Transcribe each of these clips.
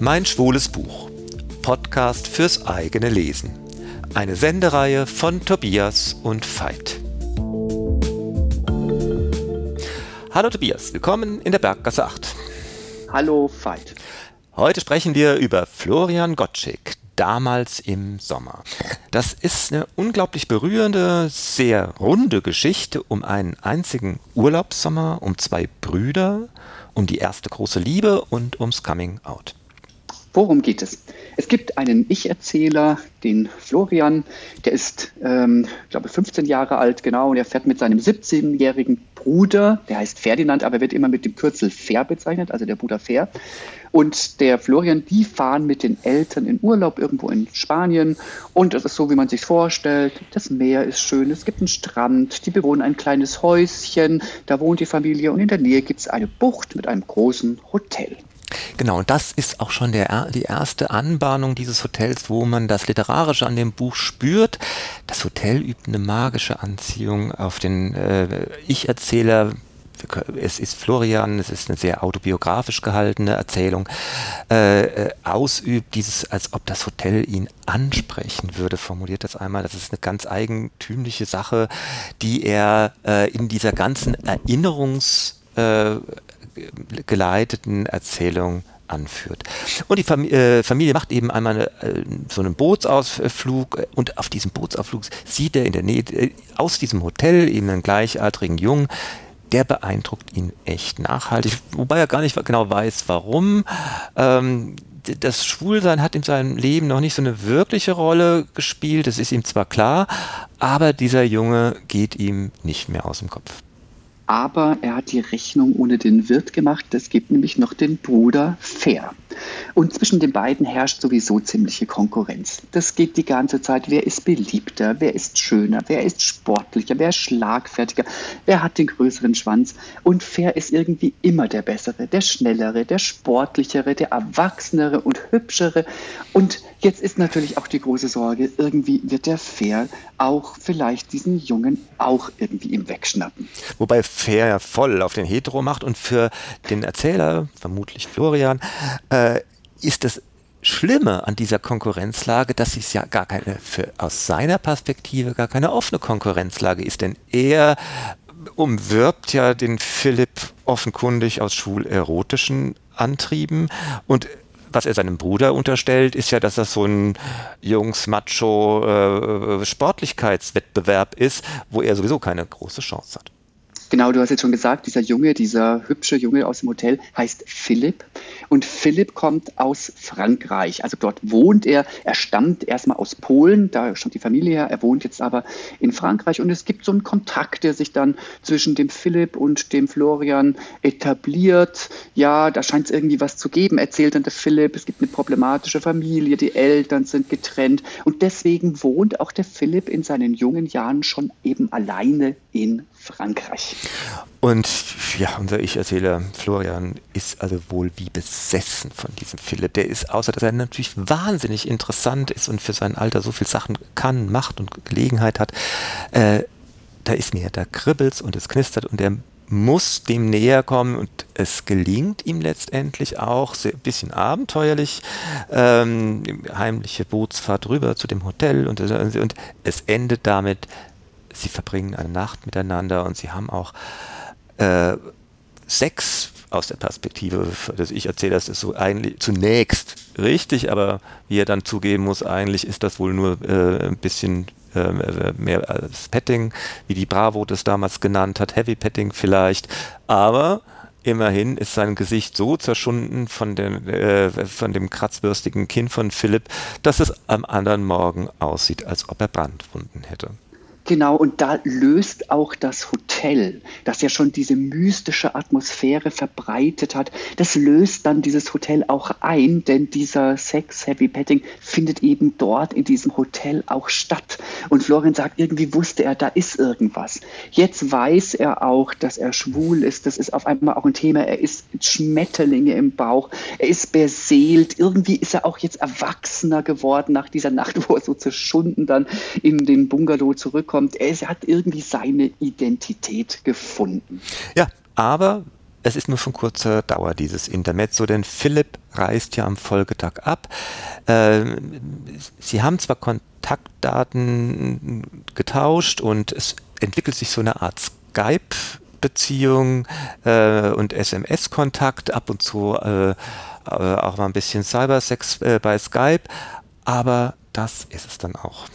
Mein schwules Buch. Podcast fürs eigene Lesen. Eine Sendereihe von Tobias und Veit. Hallo Tobias, willkommen in der Berggasse 8. Hallo Veit. Heute sprechen wir über Florian Gottschick, damals im Sommer. Das ist eine unglaublich berührende, sehr runde Geschichte um einen einzigen Urlaubssommer, um zwei Brüder, um die erste große Liebe und ums Coming Out. Worum geht es? Es gibt einen Ich-Erzähler, den Florian, der ist, ähm, glaube 15 Jahre alt, genau, und er fährt mit seinem 17-jährigen Bruder, der heißt Ferdinand, aber wird immer mit dem Kürzel Fair bezeichnet, also der Bruder Fair. Und der Florian, die fahren mit den Eltern in Urlaub irgendwo in Spanien. Und das ist so, wie man sich vorstellt. Das Meer ist schön, es gibt einen Strand, die bewohnen ein kleines Häuschen, da wohnt die Familie und in der Nähe gibt es eine Bucht mit einem großen Hotel. Genau, und das ist auch schon der, die erste Anbahnung dieses Hotels, wo man das Literarische an dem Buch spürt. Das Hotel übt eine magische Anziehung auf den äh, Ich-Erzähler, es ist Florian, es ist eine sehr autobiografisch gehaltene Erzählung, äh, äh, ausübt, dieses, als ob das Hotel ihn ansprechen würde, formuliert das einmal. Das ist eine ganz eigentümliche Sache, die er äh, in dieser ganzen Erinnerungs- äh, geleiteten Erzählung anführt. Und die äh, Familie macht eben einmal eine, äh, so einen Bootsausflug und auf diesem Bootsausflug sieht er in der Nähe äh, aus diesem Hotel eben einen gleichaltrigen Jungen, der beeindruckt ihn echt nachhaltig, wobei er gar nicht genau weiß, warum. Ähm, das Schwulsein hat in seinem Leben noch nicht so eine wirkliche Rolle gespielt, das ist ihm zwar klar, aber dieser Junge geht ihm nicht mehr aus dem Kopf aber er hat die Rechnung ohne den Wirt gemacht. Es gibt nämlich noch den Bruder Fair. Und zwischen den beiden herrscht sowieso ziemliche Konkurrenz. Das geht die ganze Zeit. Wer ist beliebter? Wer ist schöner? Wer ist sportlicher? Wer ist schlagfertiger? Wer hat den größeren Schwanz? Und Fair ist irgendwie immer der bessere, der schnellere, der sportlichere, der erwachsenere und hübschere. Und jetzt ist natürlich auch die große Sorge, irgendwie wird der Fair auch vielleicht diesen Jungen auch irgendwie ihm wegschnappen. Wobei Fair ja voll auf den Hetero macht und für den Erzähler, vermutlich Florian, äh, ist das Schlimme an dieser Konkurrenzlage, dass es ja gar keine, für, aus seiner Perspektive gar keine offene Konkurrenzlage ist, denn er umwirbt ja den Philipp offenkundig aus schulerotischen Antrieben und was er seinem Bruder unterstellt, ist ja, dass das so ein Jungs-Macho-Sportlichkeitswettbewerb äh, ist, wo er sowieso keine große Chance hat. Genau, du hast jetzt schon gesagt, dieser Junge, dieser hübsche Junge aus dem Hotel heißt Philipp. Und Philipp kommt aus Frankreich. Also dort wohnt er. Er stammt erstmal aus Polen, da stammt die Familie her. Er wohnt jetzt aber in Frankreich. Und es gibt so einen Kontakt, der sich dann zwischen dem Philipp und dem Florian etabliert. Ja, da scheint es irgendwie was zu geben, erzählt dann der Philipp. Es gibt eine problematische Familie, die Eltern sind getrennt. Und deswegen wohnt auch der Philipp in seinen jungen Jahren schon eben alleine in Frankreich. Und ja, unser Ich-Erzähler Florian ist also wohl wie besessen von diesem Philipp. Der ist, außer dass er natürlich wahnsinnig interessant ist und für sein Alter so viel Sachen kann, macht und Gelegenheit hat, äh, da ist mir, da kribbelt's und es knistert und er muss dem näher kommen und es gelingt ihm letztendlich auch, ein bisschen abenteuerlich, ähm, heimliche Bootsfahrt rüber zu dem Hotel und, und es endet damit, sie verbringen eine Nacht miteinander und sie haben auch äh, Sex aus der Perspektive des Ich erzähle, das ist so eigentlich zunächst richtig, aber wie er dann zugeben muss, eigentlich ist das wohl nur äh, ein bisschen äh, mehr als Petting, wie die Bravo das damals genannt hat, Heavy Petting vielleicht, aber immerhin ist sein Gesicht so zerschunden von, den, äh, von dem kratzbürstigen Kinn von Philipp, dass es am anderen Morgen aussieht, als ob er Brandwunden hätte. Genau, und da löst auch das Hotel, das ja schon diese mystische Atmosphäre verbreitet hat, das löst dann dieses Hotel auch ein, denn dieser Sex, Heavy Petting findet eben dort in diesem Hotel auch statt. Und Florian sagt, irgendwie wusste er, da ist irgendwas. Jetzt weiß er auch, dass er schwul ist. Das ist auf einmal auch ein Thema. Er ist Schmetterlinge im Bauch. Er ist beseelt. Irgendwie ist er auch jetzt erwachsener geworden nach dieser Nacht, wo er so zerschunden dann in den Bungalow zurückkommt. Er hat irgendwie seine Identität gefunden. Ja, aber es ist nur von kurzer Dauer, dieses Intermezzo, denn Philipp reist ja am Folgetag ab. Äh, sie haben zwar Kontaktdaten getauscht und es entwickelt sich so eine Art Skype Beziehung äh, und SMS-Kontakt, ab und zu äh, äh, auch mal ein bisschen Cybersex äh, bei Skype, aber das ist es dann auch.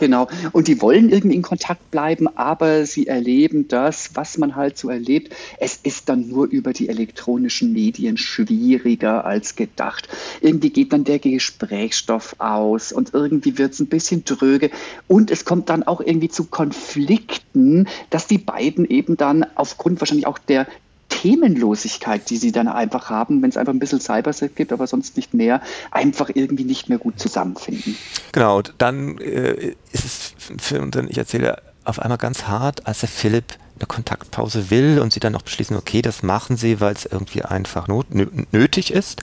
Genau. Und die wollen irgendwie in Kontakt bleiben, aber sie erleben das, was man halt so erlebt. Es ist dann nur über die elektronischen Medien schwieriger als gedacht. Irgendwie geht dann der Gesprächsstoff aus und irgendwie wird es ein bisschen dröge. Und es kommt dann auch irgendwie zu Konflikten, dass die beiden eben dann aufgrund wahrscheinlich auch der Themenlosigkeit, die sie dann einfach haben, wenn es einfach ein bisschen Cyberset gibt, aber sonst nicht mehr, einfach irgendwie nicht mehr gut zusammenfinden. Genau, dann äh, ist es für unseren Ich erzähle auf einmal ganz hart, als der Philipp eine Kontaktpause will und sie dann noch beschließen, okay, das machen sie, weil es irgendwie einfach not, nötig ist.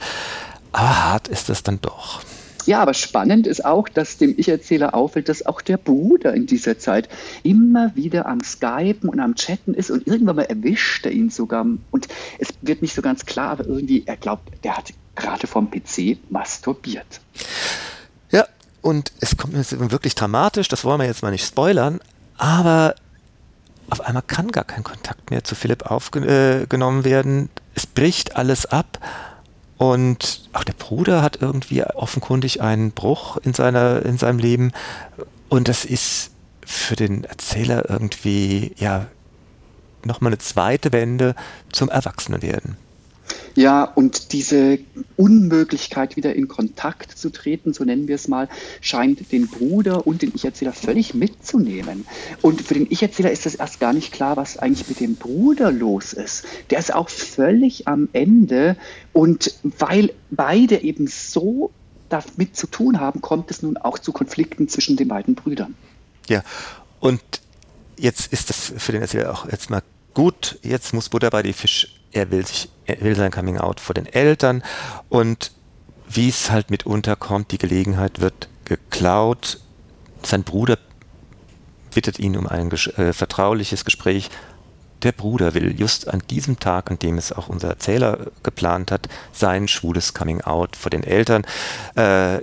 Aber hart ist es dann doch. Ja, aber spannend ist auch, dass dem Ich-Erzähler auffällt, dass auch der Bruder in dieser Zeit immer wieder am Skypen und am Chatten ist und irgendwann mal erwischt er ihn sogar. Und es wird nicht so ganz klar, aber irgendwie, er glaubt, der hat gerade vom PC masturbiert. Ja, und es kommt jetzt wirklich dramatisch, das wollen wir jetzt mal nicht spoilern, aber auf einmal kann gar kein Kontakt mehr zu Philipp aufgenommen äh, werden. Es bricht alles ab und auch der Bruder hat irgendwie offenkundig einen Bruch in, seiner, in seinem Leben. Und das ist für den Erzähler irgendwie, ja, nochmal eine zweite Wende zum Erwachsenenwerden. Ja, und diese Unmöglichkeit, wieder in Kontakt zu treten, so nennen wir es mal, scheint den Bruder und den Ich-Erzähler völlig mitzunehmen. Und für den Ich-Erzähler ist das erst gar nicht klar, was eigentlich mit dem Bruder los ist. Der ist auch völlig am Ende. Und weil beide eben so damit zu tun haben, kommt es nun auch zu Konflikten zwischen den beiden Brüdern. Ja, und jetzt ist das für den Erzähler auch jetzt mal gut, jetzt muss Butter bei die Fisch er will, sich, will sein Coming Out vor den Eltern und wie es halt mitunter kommt, die Gelegenheit wird geklaut. Sein Bruder bittet ihn um ein äh, vertrauliches Gespräch. Der Bruder will just an diesem Tag, an dem es auch unser Erzähler geplant hat, sein schwules Coming Out vor den Eltern äh,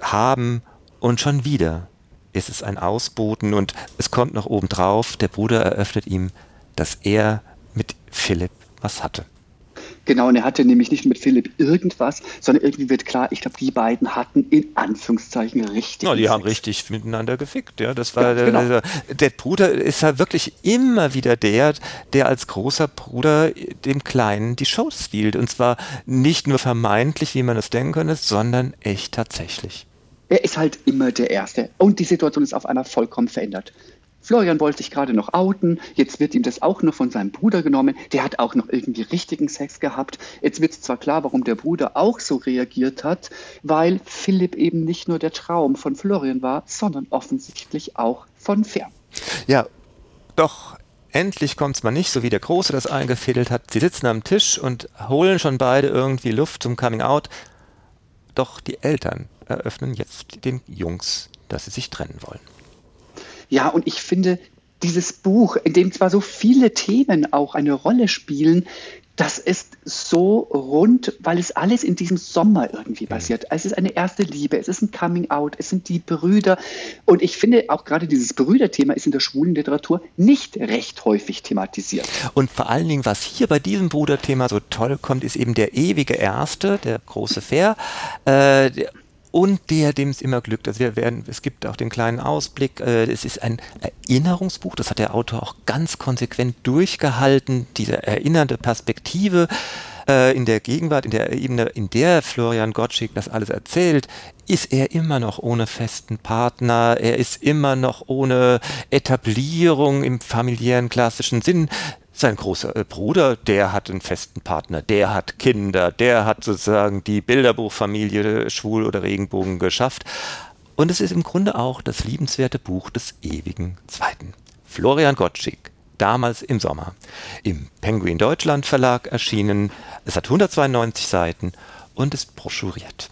haben und schon wieder ist es ein Ausboten und es kommt noch obendrauf, der Bruder eröffnet ihm, dass er mit Philipp was hatte. Genau, und er hatte nämlich nicht mit Philipp irgendwas, sondern irgendwie wird klar, ich glaube, die beiden hatten in Anführungszeichen richtig. Ja, die Sex. haben richtig miteinander gefickt, ja. Das war ja, genau. der, der, Bruder ist ja wirklich immer wieder der, der als großer Bruder dem Kleinen die Show stiehlt. Und zwar nicht nur vermeintlich, wie man es denken könnte, sondern echt tatsächlich. Er ist halt immer der Erste. Und die Situation ist auf einmal vollkommen verändert. Florian wollte sich gerade noch outen, jetzt wird ihm das auch noch von seinem Bruder genommen, der hat auch noch irgendwie richtigen Sex gehabt. Jetzt wird zwar klar, warum der Bruder auch so reagiert hat, weil Philipp eben nicht nur der Traum von Florian war, sondern offensichtlich auch von Fern. Ja, doch endlich kommt es mal nicht, so wie der Große das eingefädelt hat. Sie sitzen am Tisch und holen schon beide irgendwie Luft zum Coming Out. Doch die Eltern eröffnen jetzt den Jungs, dass sie sich trennen wollen. Ja, und ich finde, dieses Buch, in dem zwar so viele Themen auch eine Rolle spielen, das ist so rund, weil es alles in diesem Sommer irgendwie passiert. Es ist eine erste Liebe, es ist ein Coming Out, es sind die Brüder. Und ich finde auch gerade dieses Brüderthema ist in der schwulen Literatur nicht recht häufig thematisiert. Und vor allen Dingen, was hier bei diesem Bruderthema so toll kommt, ist eben der ewige Erste, der große Fair. Äh, und der, dem es immer glückt. Also wir werden, es gibt auch den kleinen Ausblick. Äh, es ist ein Erinnerungsbuch, das hat der Autor auch ganz konsequent durchgehalten, diese erinnernde Perspektive äh, in der Gegenwart, in der Ebene, in der Florian Gottschalk das alles erzählt, ist er immer noch ohne festen Partner, er ist immer noch ohne Etablierung im familiären klassischen Sinn. Sein großer äh, Bruder, der hat einen festen Partner, der hat Kinder, der hat sozusagen die Bilderbuchfamilie Schwul oder Regenbogen geschafft. Und es ist im Grunde auch das liebenswerte Buch des ewigen Zweiten. Florian Gottschalk, damals im Sommer, im Penguin Deutschland Verlag erschienen. Es hat 192 Seiten und ist broschuriert.